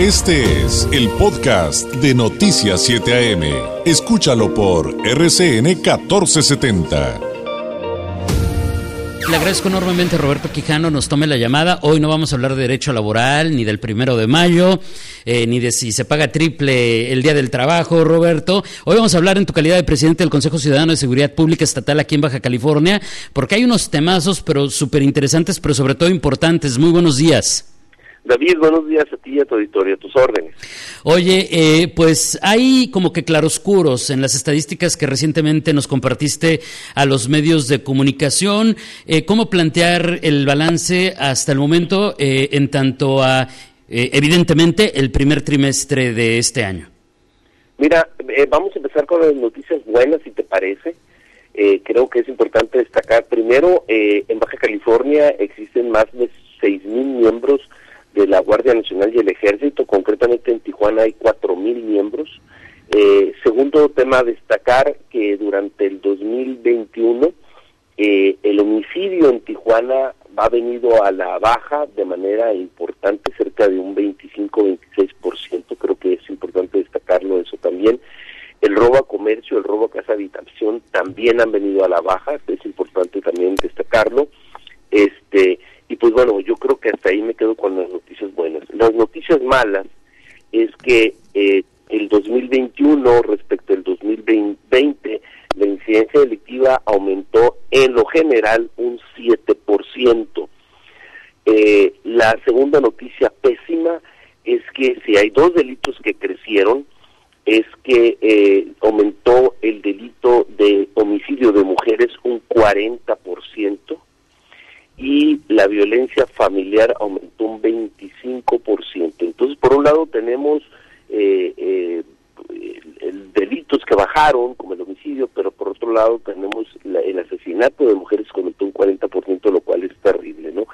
Este es el podcast de Noticias 7 AM. Escúchalo por RCN 1470. Le agradezco enormemente a Roberto Quijano nos tome la llamada. Hoy no vamos a hablar de derecho laboral, ni del primero de mayo, eh, ni de si se paga triple el día del trabajo, Roberto. Hoy vamos a hablar en tu calidad de presidente del Consejo Ciudadano de Seguridad Pública Estatal aquí en Baja California, porque hay unos temazos, pero súper interesantes, pero sobre todo importantes. Muy buenos días. David, buenos días a ti y a tu auditorio, a tus órdenes. Oye, eh, pues hay como que claroscuros en las estadísticas que recientemente nos compartiste a los medios de comunicación. Eh, ¿Cómo plantear el balance hasta el momento eh, en tanto a, evidentemente, el primer trimestre de este año? Mira, vamos a empezar con las noticias buenas, si te parece. creo que es importante destacar, primero, en Baja California existen más de 6.000 miembros la Guardia Nacional y el Ejército, concretamente en Tijuana hay cuatro mil miembros. Eh, segundo tema a destacar que durante el 2021 eh, el homicidio en Tijuana ha venido a la baja de manera importante, cerca de un 25-26%, creo que es importante destacarlo eso también. El robo a comercio, el robo a casa habitación también han venido a la baja, es importante también destacarlo. Este, y pues bueno, yo creo que hasta ahí me quedo con las noticias noticias malas es que eh, el 2021 respecto al 2020, la incidencia delictiva aumentó en lo general un 7%. Eh, la segunda noticia pésima es que si hay dos delitos que crecieron, es que eh, aumentó el delito de homicidio de mujeres un 40%, y la violencia familiar aumentó un 25%. Entonces, por un lado tenemos eh, eh, delitos que bajaron, como el homicidio, pero por otro lado tenemos el asesinato de mujeres que aumentó un 40%, lo cual es terrible, ¿no?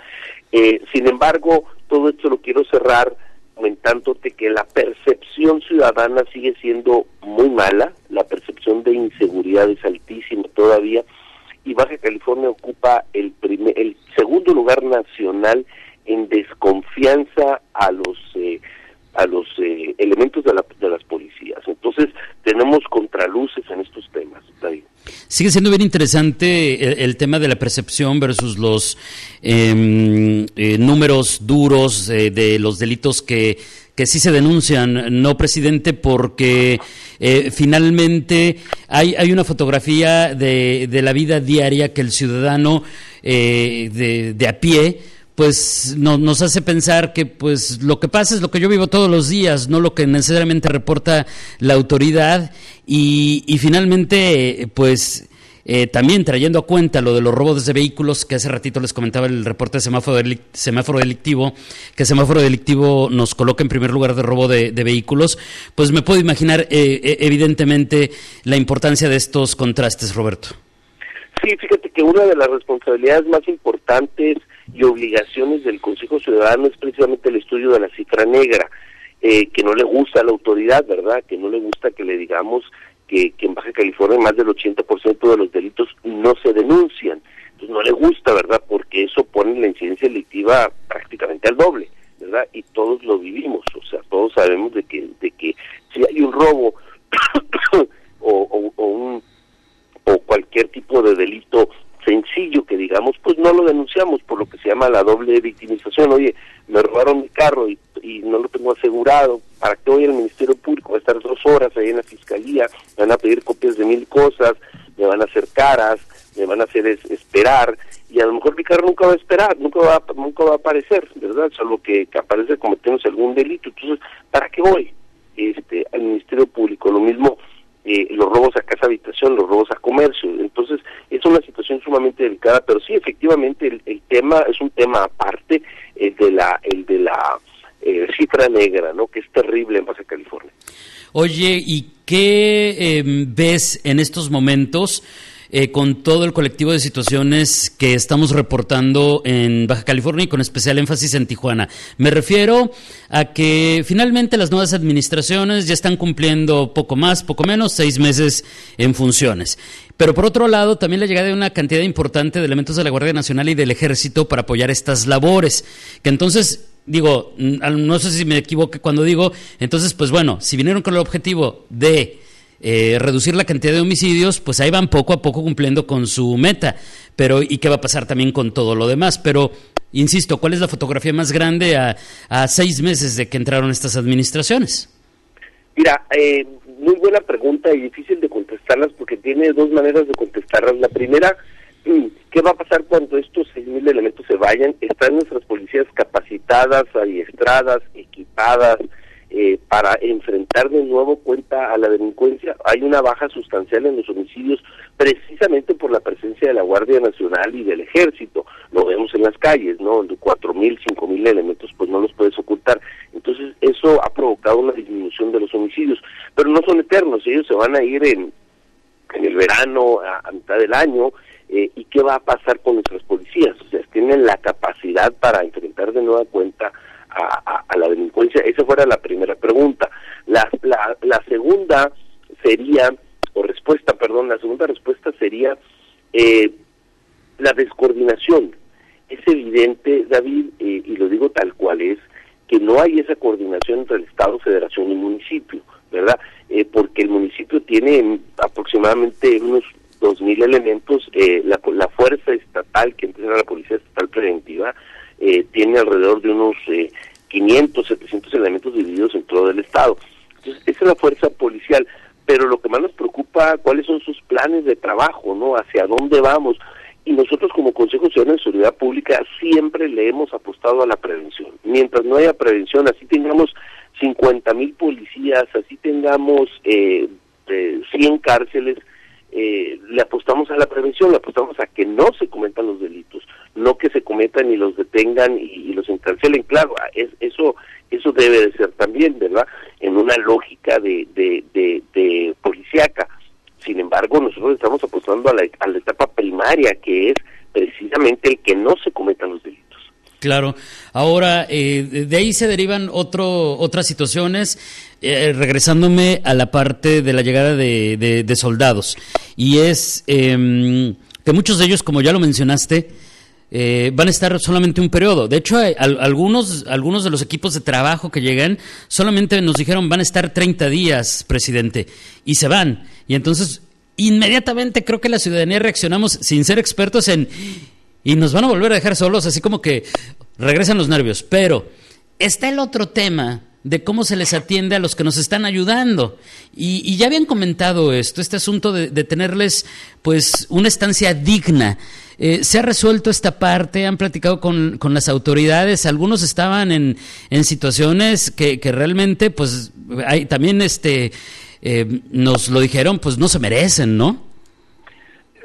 Eh, sin embargo, todo esto lo quiero cerrar comentándote que la percepción sigue siendo muy mala, la percepción de inseguridad es altísima todavía, y Baja California ocupa el, primer, el segundo lugar nacional en desconfianza a los eh, a los eh, elementos de, la, de las policías. Entonces tenemos contraluces en estos temas. Sigue siendo bien interesante el, tema de la percepción versus los em, eh, números duros de los delitos que que sí se denuncian, no presidente, porque eh, finalmente hay, hay una fotografía de, de, la vida diaria que el ciudadano eh, de, de, a pie pues no, nos hace pensar que pues lo que pasa es lo que yo vivo todos los días, no lo que necesariamente reporta la autoridad. Y, y finalmente pues eh, también trayendo a cuenta lo de los robos de vehículos, que hace ratito les comentaba el reporte de semáforo, semáforo delictivo, que semáforo delictivo nos coloca en primer lugar de robo de, vehículos, pues me puedo imaginar eh, eh, evidentemente la importancia de estos contrastes, Roberto. Sí, fíjate que una de las responsabilidades más importantes y obligaciones del Consejo Ciudadano es precisamente el estudio de la cifra negra, que no le gusta a la autoridad, ¿verdad? Que no le gusta que le digamos que, en Baja California más del 80% de los delitos no se denuncian. Entonces no le gusta, ¿verdad? Porque eso pone la incidencia delictiva prácticamente al doble, ¿verdad? Y todos lo vivimos, o sea, todos sabemos de que, de que si hay un robo o, o, un, o cualquier tipo de delito sencillo que digamos, pues no lo denunciamos por lo que se llama la doble victimización. Oye, me robaron mi carro y no lo tengo asegurado, ¿para qué voy al Ministerio Público? Voy a estar dos horas ahí en la Fiscalía, me van a pedir copias de mil cosas, me van a hacer caras, me van a hacer esperar, y a lo mejor mi carro nunca va a esperar, nunca va, nunca va a aparecer, ¿verdad? Solo que, que aparece cometemos algún delito. Entonces, ¿para qué voy? Este, al Ministerio Público, lo mismo eh, los robos a casa habitación, los robos a comercio. Entonces, es una situación sumamente delicada, pero sí, efectivamente, el, tema es un tema aparte, el de la, el de la eh, cifra negra, ¿no? Que es terrible en Baja California. Oye, ¿y qué em, ves en estos momentos? Eh, con todo el colectivo de situaciones que estamos reportando en Baja California y con especial énfasis en Tijuana. Me refiero a que finalmente las nuevas administraciones ya están cumpliendo poco más, poco menos, seis meses en funciones. Pero por otro lado, también la llegada de una cantidad importante de elementos de la Guardia Nacional y del Ejército para apoyar estas labores, que entonces digo, no sé si me equivoque cuando digo, entonces, pues bueno, si vinieron con el objetivo de eh, reducir la cantidad de homicidios, pues ahí van poco a poco cumpliendo con su meta. Pero, ¿y qué va a pasar también con todo lo demás? Pero, insisto, ¿cuál es la fotografía más grande a, a seis meses de que entraron estas administraciones? Mira, eh, muy buena pregunta y difícil de contestarlas porque tiene dos maneras de contestarlas. La primera, ¿qué va a pasar cuando estos 6.000 elementos se vayan? Están nuestras policías capacitadas, adiestradas, equipadas, eh, para enfrentar de nuevo cuenta a la delincuencia. Hay una baja sustancial en los homicidios precisamente por la presencia de la Guardia Nacional y del Ejército. Lo vemos en las calles, ¿no? Cuatro mil, cinco mil elementos, pues no los puedes ocultar. Entonces, eso ha provocado una disminución de los homicidios. Pero no son eternos, ellos se van a ir en, en el verano, a, mitad del año, eh, ¿y qué va a pasar con nuestras policías? O sea, tienen la capacidad para enfrentar de nueva cuenta a, la delincuencia? Esa fuera la primera pregunta. La, la, segunda sería, o respuesta, perdón, la segunda respuesta sería eh, la descoordinación. Es evidente, David, eh, y lo digo tal cual es, que no hay esa coordinación entre el Estado, Federación y municipio, ¿verdad? Eh, porque el municipio tiene aproximadamente unos 2.000 elementos, la, la fuerza estatal, que empieza la Policía Estatal Preventiva, eh, tiene alrededor de unos eh, 500, 700 elementos divididos en todo el Estado. Entonces, esa es la fuerza policial, pero lo que más nos preocupa, cuáles son sus planes de trabajo, ¿no? Hacia dónde vamos. Y nosotros como Consejo Ciudadano de Seguridad Pública siempre le hemos apostado a la prevención. Mientras no haya prevención, así tengamos 50 mil policías, así tengamos eh, 100 cárceles, le apostamos a la prevención, le apostamos a que no se cometan los delitos, no que se cometan y los detengan y, los encarcelen. Claro, es, eso eso debe de ser también, ¿verdad? En una lógica de, de, de, policíaca. Sin embargo, nosotros estamos apostando a la, a la etapa primaria, que es precisamente el que no se cometan los delitos. Claro. Ahora, eh, de ahí se derivan otro, otras situaciones, eh, regresándome a la parte de la llegada de, de, soldados. Y es em, que muchos de ellos, como ya lo mencionaste, eh, van a estar solamente un periodo. De hecho, algunos, algunos de los equipos de trabajo que llegan solamente nos dijeron van a estar 30 días, presidente, y se van. Y entonces, inmediatamente creo que la ciudadanía reaccionamos sin ser expertos en y nos van a volver a dejar solos, así como que regresan los nervios. Pero está el otro tema de cómo se les atiende a los que nos están ayudando. Y, ya habían comentado esto, este asunto de, tenerles pues una estancia digna. Eh, se ha resuelto esta parte, han platicado con, con las autoridades, algunos estaban en, en situaciones que, que, realmente pues hay, también este, eh, nos lo dijeron, pues no se merecen, ¿no?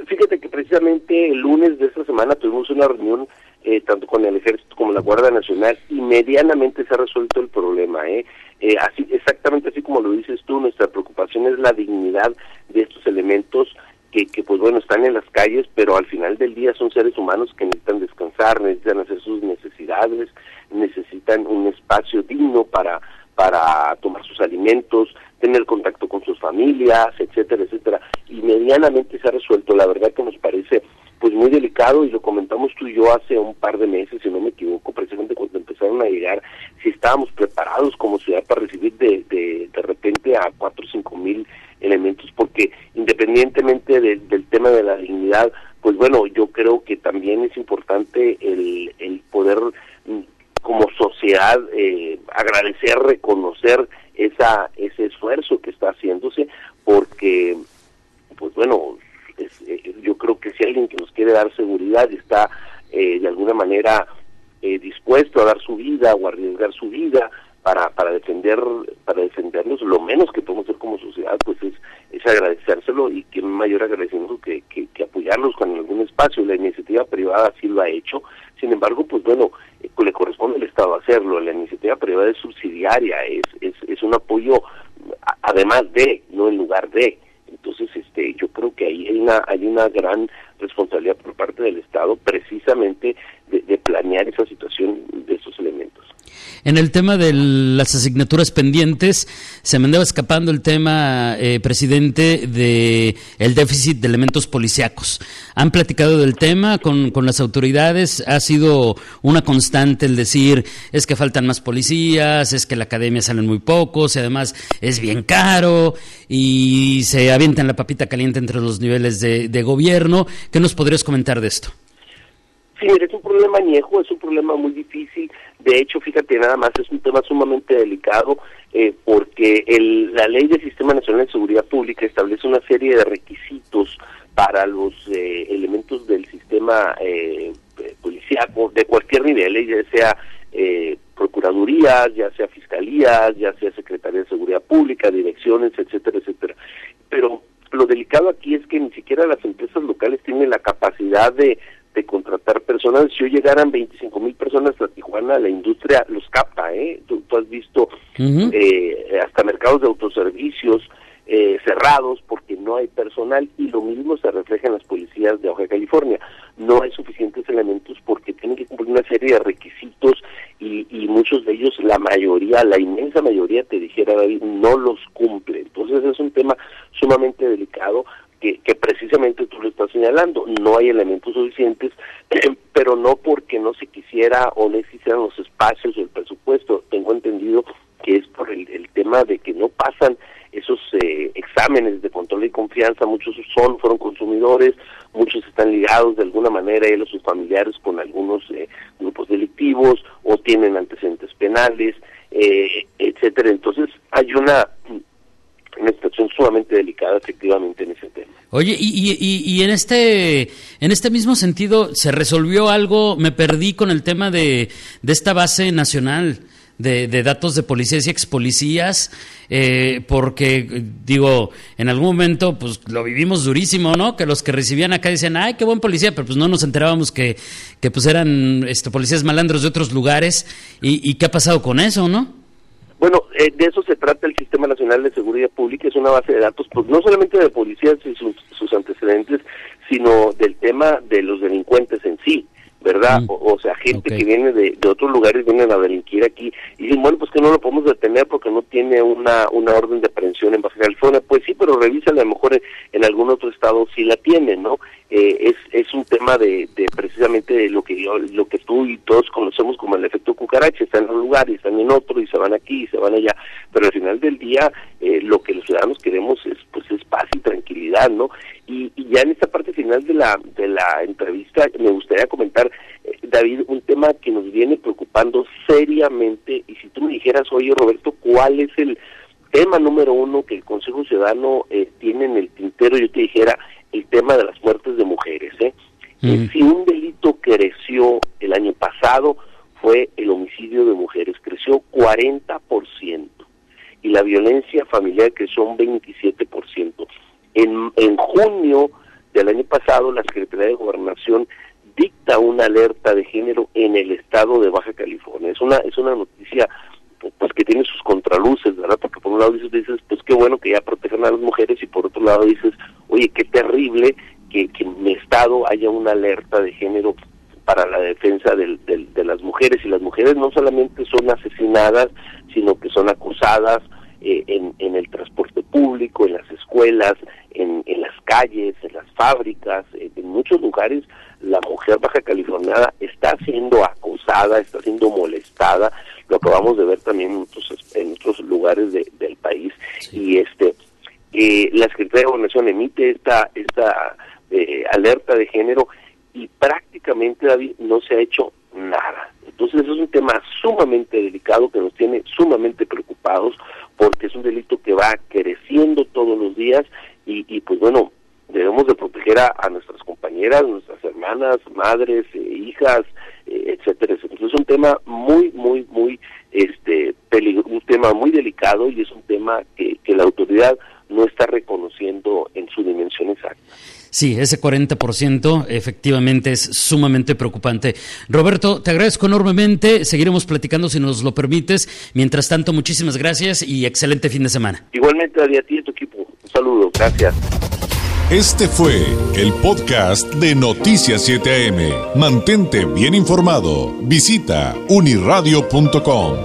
Fíjate que precisamente el lunes de esta semana tuvimos una reunión eh, tanto con el Ejército como la Guardia Nacional y medianamente se ha resuelto el problema. ¿eh? Eh, así Exactamente así como lo dices tú, nuestra preocupación es la dignidad de estos elementos que, que pues bueno están en las calles, pero al final del día son seres humanos que necesitan descansar, necesitan hacer sus necesidades, necesitan un espacio digno para para tomar sus alimentos, tener contacto con sus familias, etcétera, etcétera. Y medianamente se ha resuelto. La verdad que nos parece pues muy delicado y lo comentamos tú y yo hace un par de meses, si no me equivoco, precisamente cuando empezaron a llegar, si estábamos preparados como ciudad para recibir de, de, de repente a cuatro o cinco mil elementos, porque independientemente del tema de la dignidad, pues bueno, yo creo que también es importante el, el poder mm, como sociedad eh, agradecer, reconocer esa ese esfuerzo que está haciéndose, porque pues bueno, eh, yo creo que si alguien que nos dar seguridad está eh, de alguna manera dispuesto a dar su vida o arriesgar su vida para para defender para defendernos lo menos que podemos hacer como sociedad pues es, es agradecérselo y que mayor agradecimiento que, que, que apoyarlos con algún espacio la iniciativa privada sí lo ha hecho sin embargo pues bueno le corresponde al Estado hacerlo. La iniciativa privada es subsidiaria, es, es, es un apoyo además de, no en lugar de. Entonces, este, yo creo que ahí hay una, hay una gran responsabilidad por parte del Estado precisamente de, planear esa situación de esos elementos. En el tema de las asignaturas pendientes, se me andaba escapando el tema, eh, presidente, de el déficit de elementos policíacos. ¿Han platicado del tema con, con las autoridades? ¿Ha sido una constante el decir, es que faltan más policías, es que la academia salen muy pocos, y además es bien caro, y se avientan la papita caliente entre los niveles de, de gobierno? ¿Qué nos podrías comentar de esto? Sí, es un problema añejo, es un problema muy difícil. De hecho, fíjate, nada más es un tema sumamente delicado eh, porque el, la ley del Sistema Nacional de Seguridad Pública establece una serie de requisitos para los eh, elementos del sistema eh, policíaco de cualquier nivel, eh, ya sea eh, procuradurías, ya sea fiscalías, ya sea Secretaría de Seguridad Pública, direcciones, etcétera, etcétera. Pero lo delicado aquí es que ni siquiera las empresas locales tienen la capacidad de de contratar personas. Si hoy llegaran 25 mil personas a Tijuana, la industria los capta, ¿eh? Tú, has visto eh, hasta mercados de autoservicios eh, cerrados porque no hay personal y lo mismo se refleja en las policías de Baja California. No hay suficientes elementos porque tienen que cumplir una serie de requisitos y, y muchos de ellos, la mayoría, la inmensa mayoría, te dijera David, no los cumple. Entonces es un tema sumamente delicado que, precisamente tú lo estás señalando. No hay elementos suficientes, pero no porque no se quisiera o no existieran los espacios o el presupuesto. Tengo entendido que es por el, el tema de que no pasan esos eh, exámenes de control y confianza. Muchos son, fueron consumidores, muchos están ligados de alguna manera, él o sus familiares, con algunos eh, grupos delictivos o tienen antecedentes penales, eh, etcétera. Entonces hay una una situación sumamente delicada efectivamente en ese tema. Oye, y, en este en este mismo sentido se resolvió algo, me perdí con el tema de, esta base nacional de, datos de policías y ex policías, eh, porque digo, en algún momento pues lo vivimos durísimo, ¿no? Que los que recibían acá decían, ay, qué buen policía, pero pues no nos enterábamos que, que pues eran este, policías malandros de otros lugares, y qué ha pasado con eso, ¿no? Bueno, eh, de eso se trata el Sistema Nacional de Seguridad Pública, es una base de datos, pues no solamente de policías y sus, sus antecedentes, sino del tema de los delincuentes en sí. ¿Verdad? Mm. O, o, sea, gente okay. que viene de, de, otros lugares, vienen a delinquir aquí y dicen, bueno, pues que no lo podemos detener porque no tiene una, una orden de aprehensión en Baja California. Pues sí, pero revisa a lo mejor en, en algún otro estado sí la tiene, ¿no? Eh, es, es un tema de, de precisamente de lo que yo, lo que tú y todos conocemos como el efecto cucaracha, están en un lugar y están en otro y se van aquí y se van allá, pero al final del día eh, lo que los ciudadanos queremos es pues es paz y tranquilidad, ¿no? Y, y ya en esta parte final de la, de la entrevista me gustaría comentar, David, un tema que nos viene preocupando seriamente y si tú me dijeras, oye Roberto, ¿cuál es el tema número uno que el Consejo Ciudadano eh, tiene en el tintero? Yo te dijera, el tema de las muertes de mujeres. ¿eh? Mm. Si un delito creció el año pasado fue el homicidio de mujeres, creció 40%, y la violencia familiar creció un 27%. En, en junio del año pasado, la Secretaría de Gobernación una alerta de género en el estado de Baja California. Es una es una noticia pues que tiene sus contraluces, ¿verdad? Porque por un lado dices, pues qué bueno que ya protejan a las mujeres y por otro lado dices, oye, qué terrible que, en mi estado haya una alerta de género para la defensa del, de las mujeres y las mujeres no solamente son asesinadas, sino que son acusadas eh, en, en el transporte público, en las escuelas, en, las calles, en las fábricas, en muchos lugares la mujer baja californiana está siendo acosada, está siendo molestada, lo acabamos de ver también en otros, en otros lugares de, del país sí. y este eh, la Secretaría de Gobernación emite esta esta eh, alerta de género y prácticamente David no se ha hecho nada. Entonces es un tema sumamente delicado que nos tiene sumamente preocupados porque es un delito que va creciendo todos los días y, y pues bueno, debemos de proteger a, a, nuestras compañeras, nuestras hermanas, madres, eh, hijas, eh, etcétera, etcétera. Es un tema muy, muy, muy, este, peligro, un tema muy delicado y es un tema que, que la autoridad no está reconociendo en su dimensión exacta. Sí, ese 40% efectivamente es sumamente preocupante. Roberto, te agradezco enormemente. Seguiremos platicando si nos lo permites. Mientras tanto, muchísimas gracias y excelente fin de semana. Igualmente, a ti y a tu equipo. Un saludo. Gracias. Este fue el podcast de Noticias 7 AM. Mantente bien informado. Visita uniradio.com.